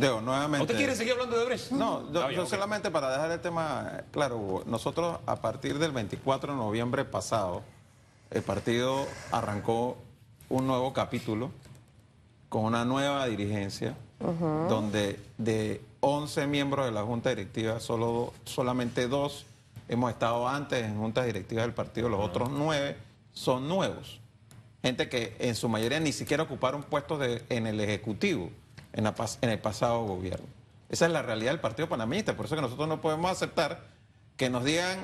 Deo, nuevamente. ¿Usted quiere seguir hablando de Brecht? No, yo, Ah, yo solamente para dejar el tema claro, Hugo, nosotros a partir del 24 de noviembre pasado, el partido arrancó un nuevo capítulo con una nueva dirigencia, donde de 11 miembros de la Junta Directiva, solo, solamente dos hemos estado antes en juntas directivas del partido, los otros nueve son nuevos. Gente que en su mayoría ni siquiera ocuparon puestos de- en el Ejecutivo en, la pas- en el pasado gobierno. Esa es la realidad del Partido Panameñista, por eso que nosotros no podemos aceptar que nos digan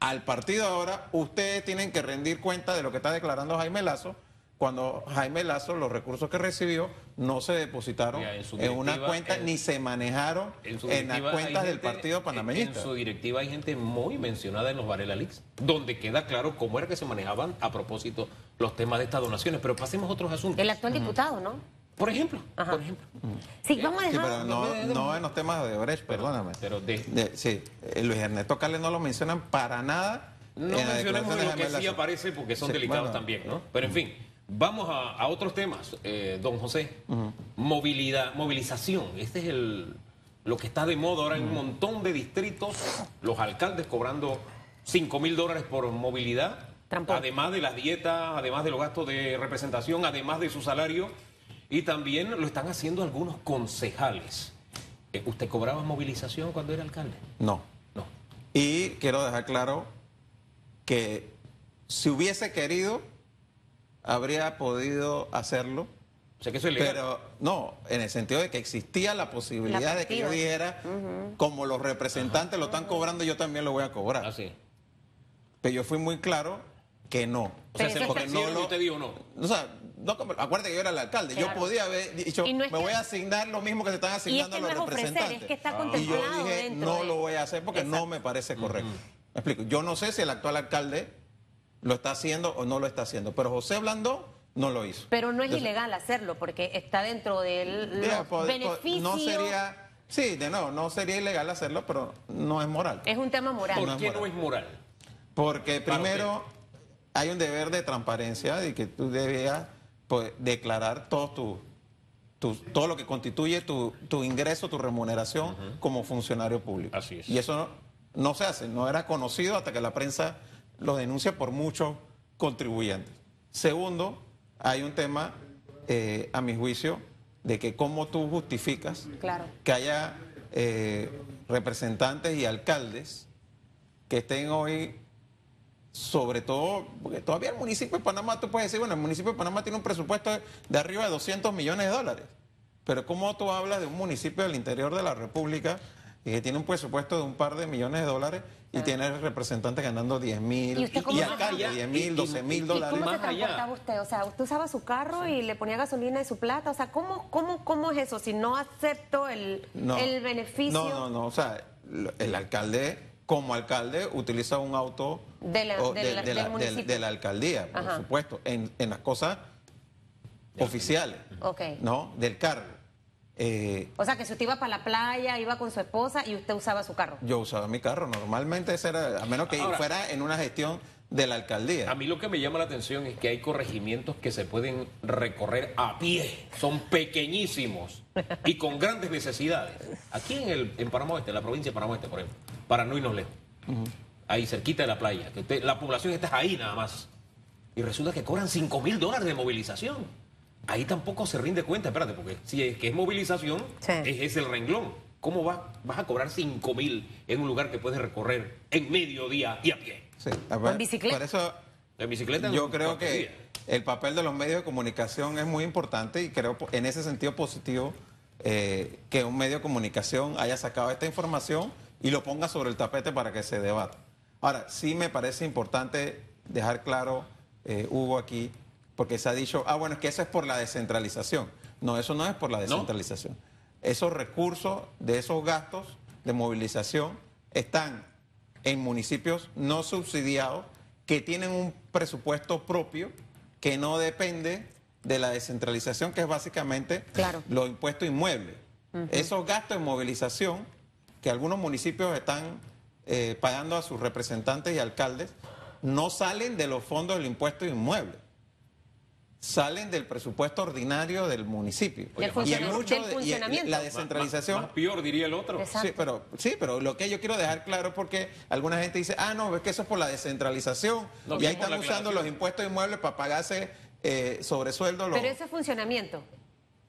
al partido ahora, ustedes tienen que rendir cuenta de lo que está declarando Jaime Lazo, cuando Jaime Lazo los recursos que recibió no se depositaron Mira, en una cuenta en- ni se manejaron En, las cuentas del Partido Panameñista. En su directiva hay gente muy mencionada en los Varela Leaks, donde queda claro cómo era que se manejaban a propósito los temas de estas donaciones. Pero pasemos a otros asuntos. El actual diputado, ¿no? Por ejemplo, Ajá. por ejemplo. Sí, vamos a Sí, dejar. pero no, no en los temas de Brecht, perdóname. pero de- De- sí, eh, Luis Ernesto Cales no lo mencionan para nada. No mencionemos de lo que sí aparece porque son Sí, delicados bueno. también, ¿no? Pero en fin, vamos a, a otros temas, eh, don José. Movilidad, movilización. Este es el lo que está de moda ahora en un montón de distritos, los alcaldes cobrando 5 mil dólares por movilidad, Transporte. además de las dietas, además de los gastos de representación, además de su salario, y también lo están haciendo algunos concejales. Eh, ¿Usted cobraba movilización cuando era alcalde? No. No. Y quiero dejar claro que si hubiese querido, habría podido hacerlo. O sea que eso es legal. Pero no, en el sentido de que existía la posibilidad La de que yo dijera, como los representantes lo están cobrando, yo también lo voy a cobrar. Así. Pero yo fui muy claro que no. O sea, lo usted dijo no. O sea, no, acuérdate que yo era el alcalde. Yo podía haber dicho, Y no me que- voy a asignar lo mismo que se están asignando Y es que a los no es ofrecer, representantes. es que está y yo dije, dentro no de- lo voy a hacer porque no me parece correcto. Me explico. Yo no sé si el actual alcalde lo está haciendo o no lo está haciendo, pero José Blandó no lo hizo. Pero no es Entonces, ilegal hacerlo porque está dentro del beneficios. No sería, sí, de nuevo, no sería ilegal hacerlo, pero no es moral. Es un tema moral. ¿Por No qué moral. no es moral? Porque primero hay un deber de transparencia de que tú debías pues, declarar todo tu, tu- todo lo que constituye tu, tu ingreso, tu remuneración como funcionario público. Así es. Y eso no, no se hace, no era conocido hasta que la prensa lo denuncia por muchos contribuyentes. Segundo, hay un tema, eh, a mi juicio, de que cómo tú justificas Claro. que haya eh, representantes y alcaldes que estén hoy, sobre todo, porque todavía el municipio de Panamá, tú puedes decir, bueno, el municipio de Panamá tiene un presupuesto de, de arriba de 200 millones de dólares. Pero ¿cómo tú hablas de un municipio del interior de la República y que tiene un presupuesto de un par de millones de dólares y tiene representantes ganando 10 mil ¿Y alcaldes llama? 10 Y- mil, y- 12 mil y- y ¿Y dólares? cómo se transportaba usted? O sea, usted usaba su carro y le ponía gasolina de su plata. O sea, ¿cómo, cómo, cómo es eso? Si no acepto el, No. el beneficio No, no, no. O sea, el alcalde, como alcalde, utiliza un auto De la- o de la- del de municipio. de la alcaldía, por Ajá. supuesto, en, en las cosas oficiales, Ok. ¿no? Del cargo. Eh, O sea, que si usted iba para la playa, iba con su esposa y usted usaba su carro. yo usaba mi carro, normalmente ese era, a menos que Ahora- fuera en una gestión de la alcaldía. A mí lo que me llama la atención es que hay corregimientos que se pueden recorrer a pie. Son pequeñísimos y con grandes necesidades. Aquí en, el, en Panamá Oeste, en la provincia de Panamá Oeste, por ejemplo, para no irnos lejos. Ahí cerquita de la playa. que usted- la población está ahí nada más. Y resulta que cobran 5 mil dólares de movilización. Ahí tampoco se rinde cuenta, espérate, porque si es que es movilización, Sí. es, es el renglón. ¿Cómo vas, vas a cobrar 5 mil en un lugar que puedes recorrer en mediodía y a pie? Sí, a ver, bicicleta? Por eso En bicicleta yo en creo que el papel de los medios de comunicación es muy importante y creo en ese sentido positivo eh, que un medio de comunicación haya sacado esta información y lo ponga sobre el tapete para que se debata. Ahora, sí me parece importante dejar claro, eh, Hugo, aquí, porque se ha dicho, ah, bueno, es que eso es por la descentralización. No, eso no es por la descentralización. Esos recursos de esos gastos de movilización están en municipios no subsidiados que tienen un presupuesto propio que no depende de la descentralización, que es básicamente Claro. los impuestos inmuebles. Esos gastos de movilización que algunos municipios están eh, pagando a sus representantes y alcaldes no salen de los fondos del impuesto inmueble. salen del presupuesto ordinario del municipio. Y en funcionamiento. mucho Del de- y funcionamiento. la descentralización Más, más peor, diría el otro. Exacto. Sí, pero, sí, pero lo que yo quiero dejar claro es porque alguna gente dice, ah, no, es que eso es por la descentralización. No, y ahí están usando los impuestos inmuebles para pagarse eh, sobresueldo. los- Pero ese funcionamiento,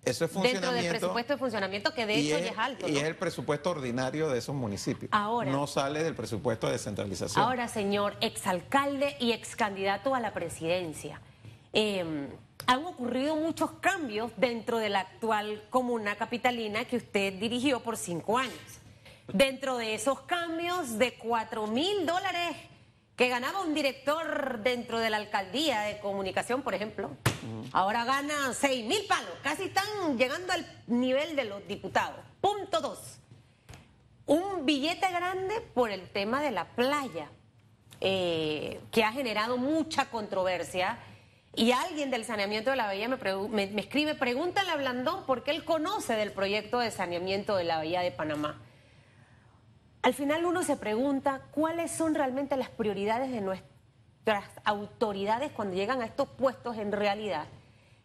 eso es dentro del funcionamiento. presupuesto de funcionamiento, que de hecho es, ya es alto. y es el presupuesto ordinario de esos municipios. Ahora. No sale del presupuesto de descentralización. Ahora, señor exalcalde y excandidato a la presidencia, eh, han ocurrido muchos cambios dentro de la actual comuna capitalina que usted dirigió por cinco años. Dentro de esos cambios de cuatro mil dólares que ganaba un director dentro de la alcaldía de comunicación, por ejemplo, ahora gana seis mil palos, casi están llegando al nivel de los diputados. Punto dos un billete grande por el tema de la playa, eh, que ha generado mucha controversia. Y alguien del saneamiento de la bahía me- me escribe, pregúntale a Blandón porque él conoce del proyecto de saneamiento de la bahía de Panamá. Al final uno se pregunta cuáles son realmente las prioridades de nuestras autoridades cuando llegan a estos puestos en realidad,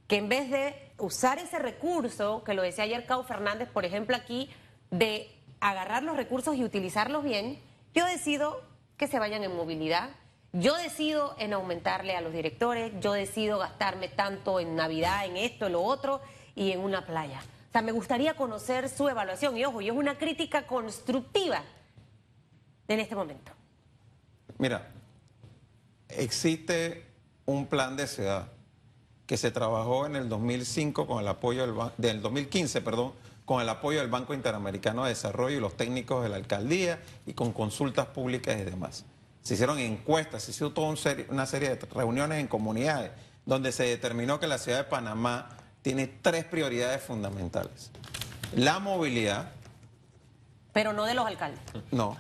que en vez de usar ese recurso, que lo decía ayer Cao Fernández, por ejemplo, aquí, de agarrar los recursos y utilizarlos bien, yo decido que se vayan en movilidad, yo decido en aumentarle a los directores, yo decido gastarme tanto en Navidad, en esto, en lo otro y en una playa. O sea, me gustaría conocer su evaluación y ojo, y es una crítica constructiva en este momento. Mira, existe un plan de ciudad que se trabajó en el 2005 con el apoyo del, del 2015, perdón, con el apoyo del Banco Interamericano de Desarrollo y los técnicos de la alcaldía y con consultas públicas y demás. Se hicieron encuestas, se hizo toda una serie de reuniones en comunidades donde se determinó que la ciudad de Panamá tiene tres prioridades fundamentales. La movilidad, Pero no de los alcaldes. no,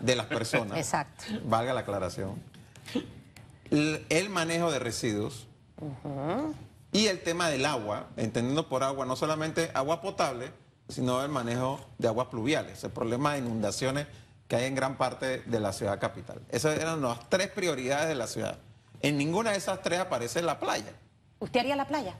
de las personas. Exacto. Valga la aclaración. El manejo de residuos y el tema del agua, entendiendo por agua no solamente agua potable, sino el manejo de aguas pluviales, el problema de inundaciones que hay en gran parte de la ciudad capital. Esas eran las tres prioridades de la ciudad. En ninguna de esas tres aparece la playa. ¿Usted haría la playa?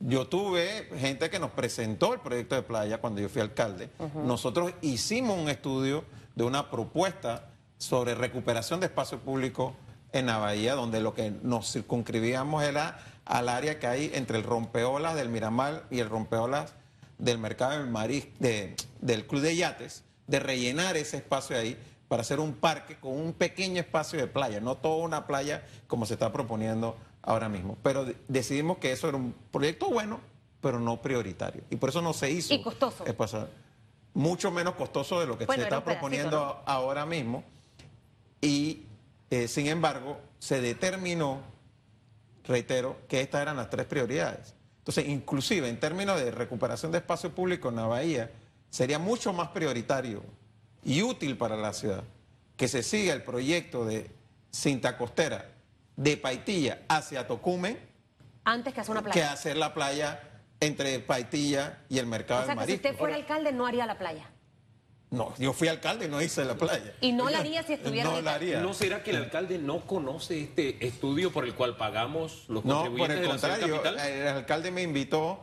Yo tuve gente que nos presentó el proyecto de playa cuando yo fui alcalde. Nosotros hicimos un estudio de una propuesta sobre recuperación de espacio público en la bahía, donde lo que nos circunscribíamos era al área que hay entre el rompeolas del Miramar y el rompeolas del mercado del marisco, de- del Club de Yates, de rellenar ese espacio ahí para hacer un parque con un pequeño espacio de playa, no toda una playa como se está proponiendo ahora mismo. Pero de- decidimos que eso era un proyecto bueno, pero no prioritario. Y por eso no se hizo. Y costoso. el pasado. Mucho menos costoso de lo que Bueno, se está proponiendo ¿no? ahora mismo. Y eh, sin embargo, se determinó, reitero, que estas eran las tres prioridades. Entonces, inclusive en términos de recuperación de espacio público en la bahía, sería mucho más prioritario y útil para la ciudad que se siga el proyecto de cinta costera de Paitilla hacia Tocumen Antes que hacer una que playa. hacer la playa entre Paitilla y el mercado O sea del que si usted fuera alcalde no haría la playa. No, yo fui alcalde y no hice la playa. Y no la haría si estuviera No la haría. ¿No será que el alcalde no conoce este estudio por el cual pagamos los No, por contribuyentes el de la ciudad contrario, capital? el alcalde me invitó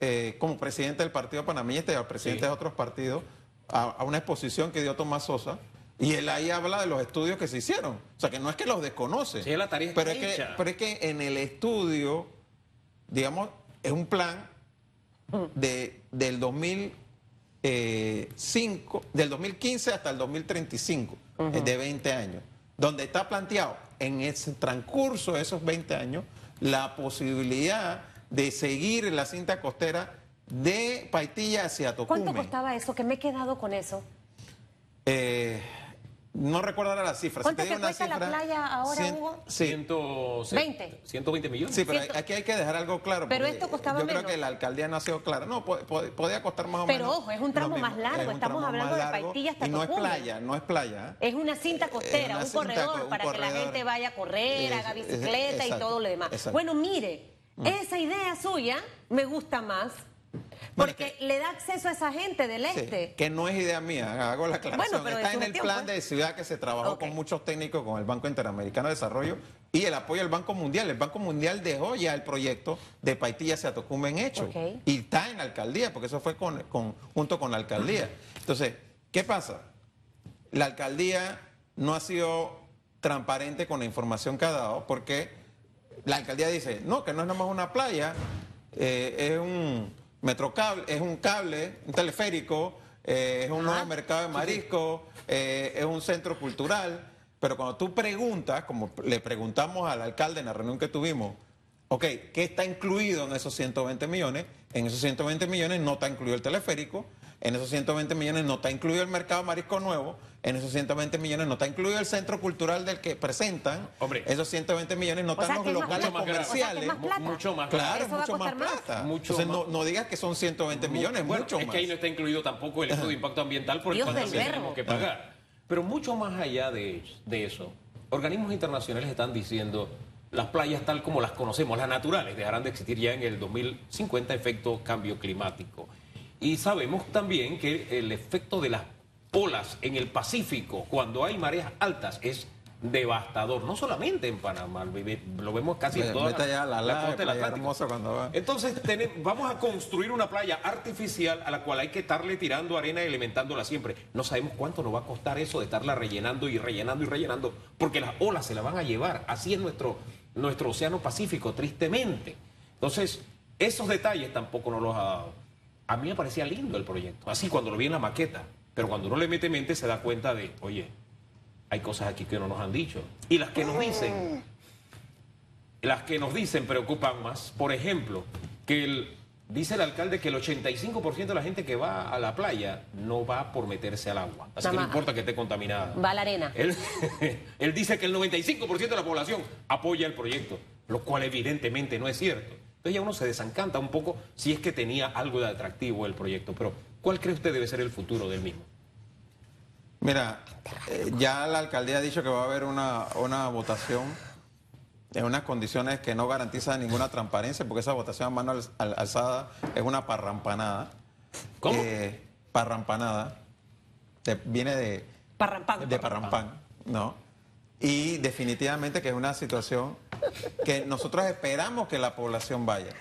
eh, como presidente del partido panameñista y al presidente Sí. de otros partidos a, a una exposición que dio Tomás Sosa y él ahí habla de los estudios que se hicieron. O sea, que no es que los desconoce. Sí, la tarea pero es que, pero es que en el estudio, digamos, es un plan de, del 2005, del 2015 hasta el 2035, eh, de 20 años, donde está planteado en ese transcurso de esos 20 años la posibilidad de seguir la cinta costera de Paitilla hacia Tocumen. ¿Cuánto costaba eso? Que me he quedado con eso. Eh, no recuerdo ahora la cifra. ¿Cuánto te que cuesta la playa ahora, cien- Hugo? Sí, 120. 120 millones. Sí, pero aquí hay que dejar algo claro. Pero esto costaba Yo menos. creo que la alcaldía no ha sido clara. No, po- po- podía costar más o Pero menos. ojo, es un tramo más largo, Es un estamos tramo hablando de Paitilla hasta Y no es playa, no es playa. ¿eh? Es una cinta costera, una un cinta corredor para que la gente vaya a correr, Es- haga es- bicicleta y todo lo demás. exacto. Mm. Bueno, mire, esa idea suya me gusta más porque que- le da acceso a esa gente del Sí, este. que no es idea mía, hago la aclaración. Bueno, pero Está en el plan pues. de ciudad que se trabajó con muchos técnicos con el Banco Interamericano de Desarrollo y el apoyo del Banco Mundial. El Banco Mundial dejó ya el proyecto de Paitilla se en hecho y está en la alcaldía, porque eso fue con, con- junto con la alcaldía. Entonces, ¿qué pasa? La alcaldía no ha sido transparente con la información que ha dado, porque la alcaldía dice, no, que no es nada más una playa, eh, es un metrocable, es un cable, un teleférico, eh, es un nuevo mercado de marisco, eh, es un centro cultural. Pero cuando tú preguntas, como le preguntamos al alcalde en la reunión que tuvimos, ok, ¿qué está incluido en esos 120 millones? En esos 120 millones no está incluido el teleférico, en esos 120 millones no está incluido el mercado marisco nuevo, en esos 120 millones no está incluido el centro cultural del que presentan, Hombre. esos 120 millones no O sea, están es los más locales plata. O sea, que es más comerciales. plata. Mucho más. Claro, Eso mucho más plata. Mucho Entonces más. No, no digas que son 120 millones, Bueno, mucho es más. que ahí no está incluido tampoco el estudio de impacto ambiental por el cual tenemos que pagar. Pero mucho más allá de, de eso, organismos internacionales están diciendo las playas tal como las conocemos, las naturales, dejarán de existir ya en el 2050 efecto cambio climático. Y sabemos también que el efecto de las olas en el Pacífico, cuando hay mareas altas, es devastador, no solamente en Panamá, lo ve- lo vemos casi en toda allá a la, la, costa del Atlántico. cuando va. Entonces tene- vamos a construir una playa artificial a la cual hay que estarle tirando arena y alimentándola siempre. No sabemos cuánto nos va a costar eso de estarla rellenando y rellenando y rellenando, porque las olas se la van a llevar. Así es nuestro, nuestro océano Pacífico, tristemente. Entonces, esos detalles tampoco nos los ha dado. A mí me parecía lindo el proyecto, así cuando lo vi en la maqueta, pero cuando uno le mete mente se da cuenta de, oye, hay cosas aquí que no nos han dicho. Y las que nos dicen, las que nos dicen preocupan más. Por ejemplo, que el, dice el alcalde que el 85% de la gente que va a la playa no va por meterse al agua. Así que no importa que esté contaminada. Va a la arena. Él, él dice que el 95% de la población apoya el proyecto, lo cual evidentemente no es cierto. Entonces ya uno se desencanta un poco si es que tenía algo de atractivo el proyecto. Pero, ¿cuál cree usted debe ser el futuro del mismo? Mira, eh, ya la alcaldía ha dicho que va a haber una, una votación en unas condiciones que no garantizan ninguna transparencia, porque esa votación a mano al- al- alzada es una parrampanada. ¿Cómo? Eh, parrampanada. De- viene de, Parrampán. de parrampán, ¿no? Y definitivamente que es una situación que nosotros esperamos que la población vaya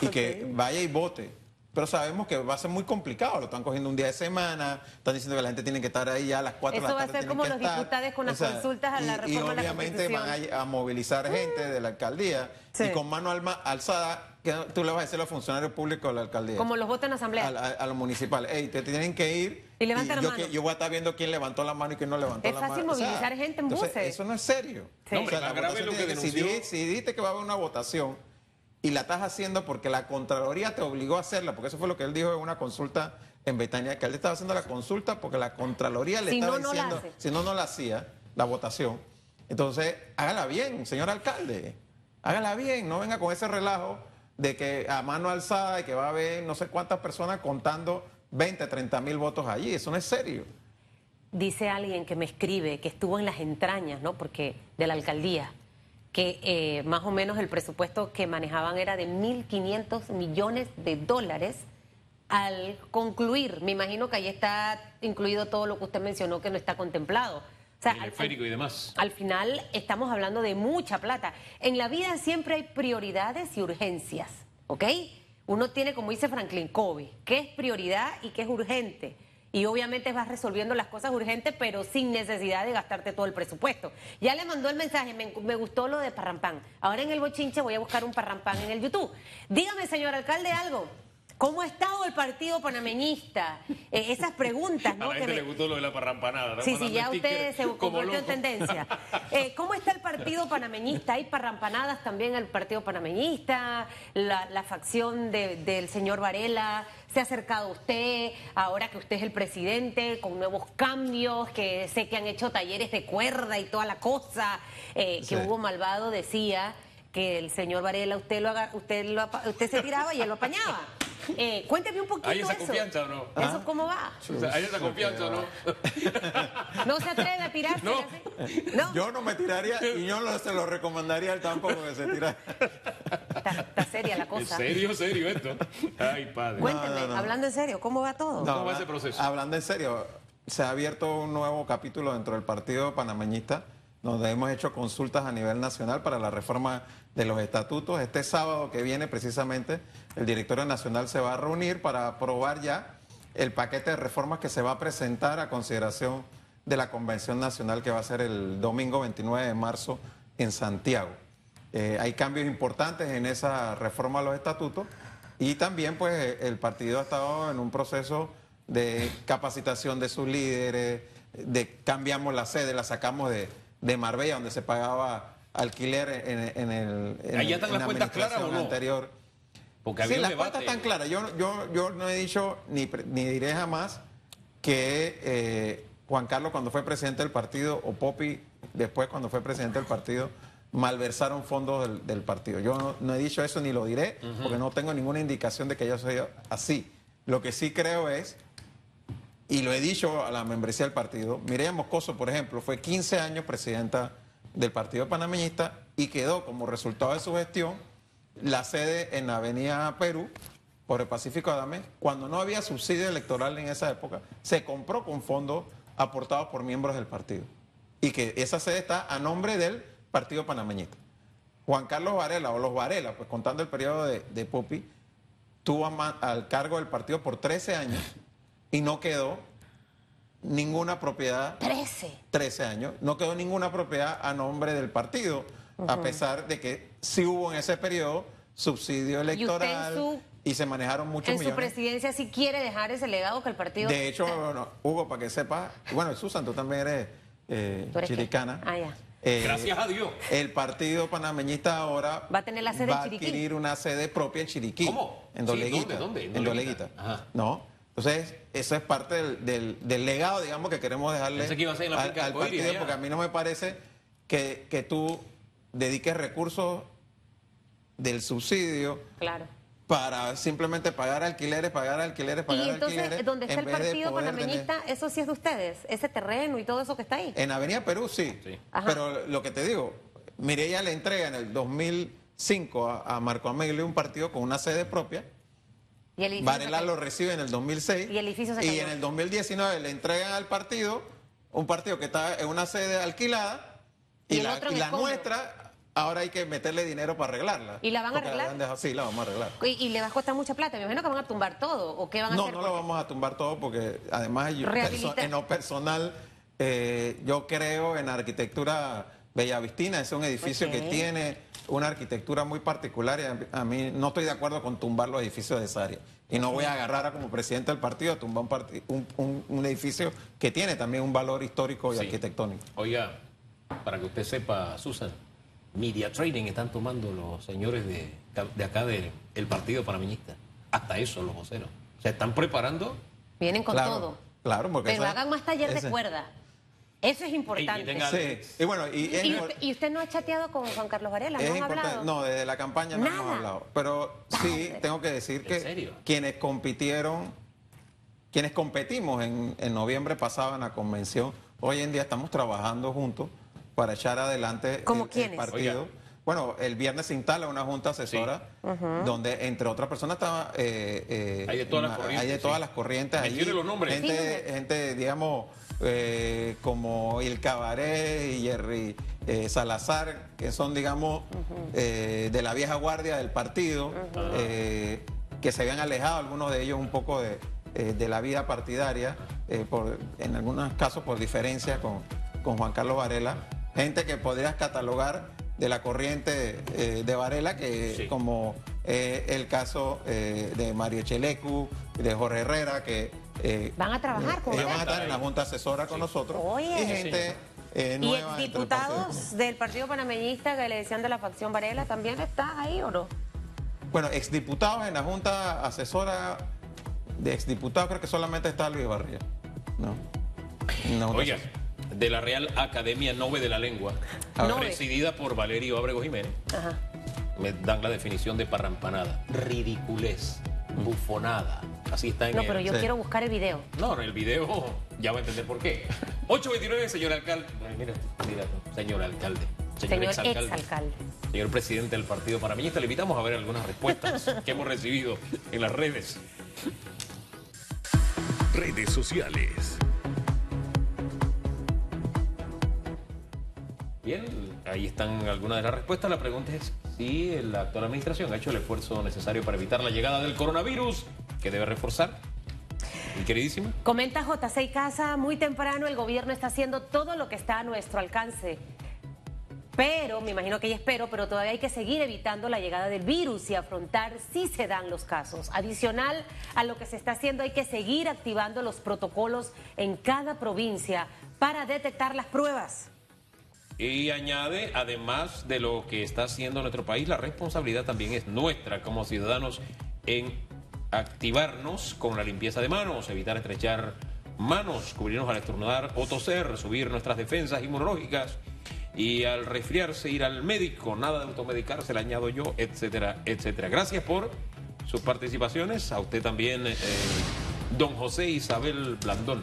y que vaya y vote. Pero sabemos que va a ser muy complicado, lo están cogiendo un día de semana, están diciendo que la gente tiene que estar ahí ya a las 4 de Eso la va a tarde. ser como los estar. diputados con las consultas a la y- reforma Y de la obviamente van a, a movilizar gente de la alcaldía Sí. y con mano alma alzada, que tú le vas a decir a los funcionarios públicos de la alcaldía Como los votos en asamblea. a, a- a los municipales. Ey, te tienen que ir. Y levanta la yo, mano. que- yo voy a estar viendo quién levantó la mano y quién no levantó Es la fácil mano. movilizar gente en entonces, buses. Eso no es serio. Sí. No, hombre, la grave lo que si, denunció- di- si dijiste que va a haber una votación y la estás haciendo porque la Contraloría te obligó a hacerla, porque eso fue lo que él dijo en una consulta en Betania, que él estaba haciendo la consulta porque la Contraloría le Si estaba no, no la diciendo, si no, no la hacía, la votación. Entonces, hágala bien, señor alcalde. Hágala bien, no venga con ese relajo de que a mano alzada y que va a haber no sé cuántas personas contando 20, 30 mil votos allí. Eso no es serio. Dice alguien que me escribe que estuvo en las entrañas, ¿no? Porque de la alcaldía, que eh, más o menos el presupuesto que manejaban era de 1.500 millones de dólares al concluir. Me imagino que ahí está incluido todo lo que usted mencionó que no está contemplado. O sea, al- y demás. al final estamos hablando de mucha plata. En la vida siempre hay prioridades y urgencias, ¿ok? Uno tiene, como dice Franklin Covey, qué es prioridad y qué es urgente. Y obviamente vas resolviendo las cosas urgentes, pero sin necesidad de gastarte todo el presupuesto. Ya le mandó el mensaje, me, me gustó lo de Parrampán. Ahora en el bochinche voy a buscar un Parrampán en el YouTube. Dígame, señor alcalde, algo. ¿Cómo ha estado el partido panameñista? Eh, esas preguntas, A ¿no? la que gente me- le gustó lo de la parrampanada. ¿no? Sí, sí, ya usted stickers se convirtió en tendencia. Eh, ¿Cómo está el partido panameñista? ¿Hay parrampanadas también el partido panameñista? La, la facción de- del señor Varela se ha acercado a usted, ahora que usted es el presidente, con nuevos cambios, que sé que han hecho talleres de cuerda y toda la cosa, eh, que Sí. Hugo Malvado decía que el señor Varela usted lo haga- usted lo apa- usted se tiraba y él lo apañaba. Eh, cuénteme un poquito ¿Hay esa eso. confianza o no? ¿Eso cómo va? O sea, ¿Hay esa confianza o no? ¿No se atreve a tirarse? No. ¿No? Yo no me tiraría y yo no se lo recomendaría a él tampoco que se tirara. Está, está seria la ¿En cosa. serio, serio esto? Ay, padre. Cuénteme, No, no, no. hablando en serio, ¿cómo va todo? ¿Cómo va ese proceso? Hablando en serio, se ha abierto un nuevo capítulo dentro del partido panameñista donde hemos hecho consultas a nivel nacional para la reforma de los estatutos. Este sábado que viene, precisamente, el directorio nacional se va a reunir para aprobar ya el paquete de reformas que se va a presentar a consideración de la Convención Nacional que va a ser el domingo 29 de marzo en Santiago. Eh, hay cambios importantes en esa reforma a los estatutos y también pues el partido ha estado en un proceso de capacitación de sus líderes, de cambiamos la sede, la sacamos de, de Marbella, donde se pagaba alquiler en, el en, ¿Ahí están las cuentas claras o no? anterior. Porque había sí, las cuentas están claras. Yo, yo, yo no he dicho ni, ni diré jamás que eh, Juan Carlos cuando fue presidente del partido o Popi después cuando fue presidente del partido malversaron fondos del, partido. Yo no, he dicho eso ni lo diré porque no tengo ninguna indicación de que yo soy así. Lo que sí creo es y lo he dicho a la membresía del partido, Mireya Moscoso, por ejemplo, fue 15 años presidenta del Partido Panameñista y quedó como resultado de su gestión la sede en la Avenida Perú por el Pacífico Adame, cuando no había subsidio electoral en esa época, se compró con fondos aportados por miembros del partido. Y que esa sede está a nombre del Partido Panameñista. Juan Carlos Varela, o los Varela, pues contando el periodo de, de Pupi, tuvo al cargo del partido por 13 años y no quedó ninguna propiedad. 13. 13 años. No quedó ninguna propiedad a nombre del partido, a pesar de que sí hubo en ese periodo subsidio electoral. ¿Y, se manejaron muchos millones. En su presidencia si quiere dejar ese legado que el partido... De hecho, Hugo, para que sepa, bueno, Susan, tú también eres, eh, chiricana. Ah, ya. Eh, Gracias a Dios. El partido panameñista ahora va a tener la sede va a adquirir una sede propia en Chiriquí. ¿Cómo? En Doleguita. ¿Dónde? En Doleguita. No, entonces, eso es parte del, legado, digamos, que queremos dejarle al, partido, porque a mí no me parece que, que tú dediques recursos del subsidio claro. Para simplemente pagar alquileres, pagar alquileres, pagar y entonces, alquileres. ¿Dónde está el partido panameñista? Eso sí es de ustedes, ese terreno y todo eso que está ahí. En Avenida Perú sí, pero lo que te digo, Mireya le entrega en el 2005 a, a Marco Ameglio un partido con una sede propia Varela lo recibe en el 2006. Y el edificio se Y en el 2019 le entregan al partido, un partido que está en una sede alquilada, y, la, y la nuestra, ahora hay que meterle dinero para arreglarla. ¿Y la van a arreglar? sí, la vamos a arreglar. ¿Y, le va a costar mucha plata? Me imagino que van a tumbar todo. ¿O qué van a no, hacer? No, no lo vamos a tumbar todo porque además yo, en lo personal eh, yo creo en arquitectura Bellavistina. Es un edificio que tiene una arquitectura muy particular y a, mí no estoy de acuerdo con tumbar los edificios de esa área. Y no voy a agarrar a como presidente del partido a tumbar un, un, edificio que tiene también un valor histórico y arquitectónico. Oiga, para que usted sepa, Susan, media training están tomando los señores de, de acá del Partido Panameñista. Hasta eso, los voceros. Se están preparando. Vienen con todo. Claro, porque. Pero hagan más taller de cuerda. Eso es importante. Sí. Y bueno, y, usted, no ha chateado con Juan Carlos Varela? ¿No han hablado? No, desde la campaña no hemos hablado. Pero sí, tengo que decir que quienes compitieron, quienes competimos en, noviembre pasado en la convención, hoy en día estamos trabajando juntos para echar adelante el, partido. Bueno, el viernes se instala una junta asesora donde, entre otras personas, estaba. Eh, eh, hay de todas las corrientes. Hay de todas las corrientes. Ahí, los nombres. Gente, gente digamos eh, como Il Cabaret y Jerry eh, Salazar, que son, digamos, eh, de la vieja guardia del partido, que se habían alejado algunos de ellos un poco de, la vida partidaria, por, en algunos casos por diferencia con, con Juan Carlos Varela. Gente que podrías catalogar de la corriente de Varela, que como el caso de Mario Chelecu, de Jorge Herrera, que eh, van a trabajar con Ellos van a estar en la Junta Asesora con nosotros. Y gente eh, nueva. ¿Y diputados del Partido Panameñista que le decían de la facción Varela también están ahí o no? Bueno, exdiputados en la Junta Asesora de exdiputados creo que solamente está Luis Barría. No. Oiga, de la Real Academia Nove de la Lengua, presidida por Valerio Abrego Jiménez, me dan la definición de parrampanada. Ridiculez, bufonada Así está en No, pero yo quiero buscar el video. No, el video ya va a entender por qué. 829, señor alcalde. mira, mira, señor alcalde. Señor, exalcalde. alcalde. Señor presidente del Partido Panameñista, le invitamos a ver algunas respuestas que hemos recibido en las redes. Redes sociales. Ahí están algunas de las respuestas. La pregunta es si la actual administración ha hecho el esfuerzo necesario para evitar la llegada del coronavirus, que debe reforzar. Queridísima. Comenta J6 Casa, muy temprano el gobierno está haciendo todo lo que está a nuestro alcance. Pero, me imagino que ya espero, pero todavía hay que seguir evitando la llegada del virus y afrontar si se dan los casos. Adicional a lo que se está haciendo, hay que seguir activando los protocolos en cada provincia para detectar las pruebas. Y añade, además de lo que está haciendo nuestro país, la responsabilidad también es nuestra como ciudadanos en activarnos con la limpieza de manos, evitar estrechar manos, cubrirnos al estornudar o toser, subir nuestras defensas inmunológicas y al resfriarse ir al médico, nada de automedicarse, le añado yo, etcétera, etcétera. Gracias por sus participaciones, a usted también, eh, don José Isabel Blandón.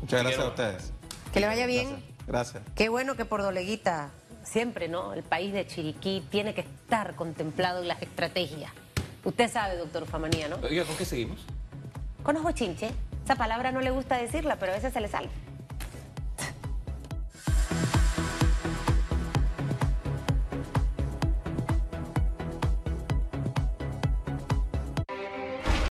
Muchas gracias a ustedes. Que le vaya bien. Gracias. Qué bueno que por Doleguita, siempre, ¿no? El país de Chiriquí tiene que estar contemplado en las estrategias. Usted sabe, doctor Famanía, ¿no? Oiga, ¿con qué seguimos? Con ojo chinche. Esa palabra no le gusta decirla, pero a veces se le sale.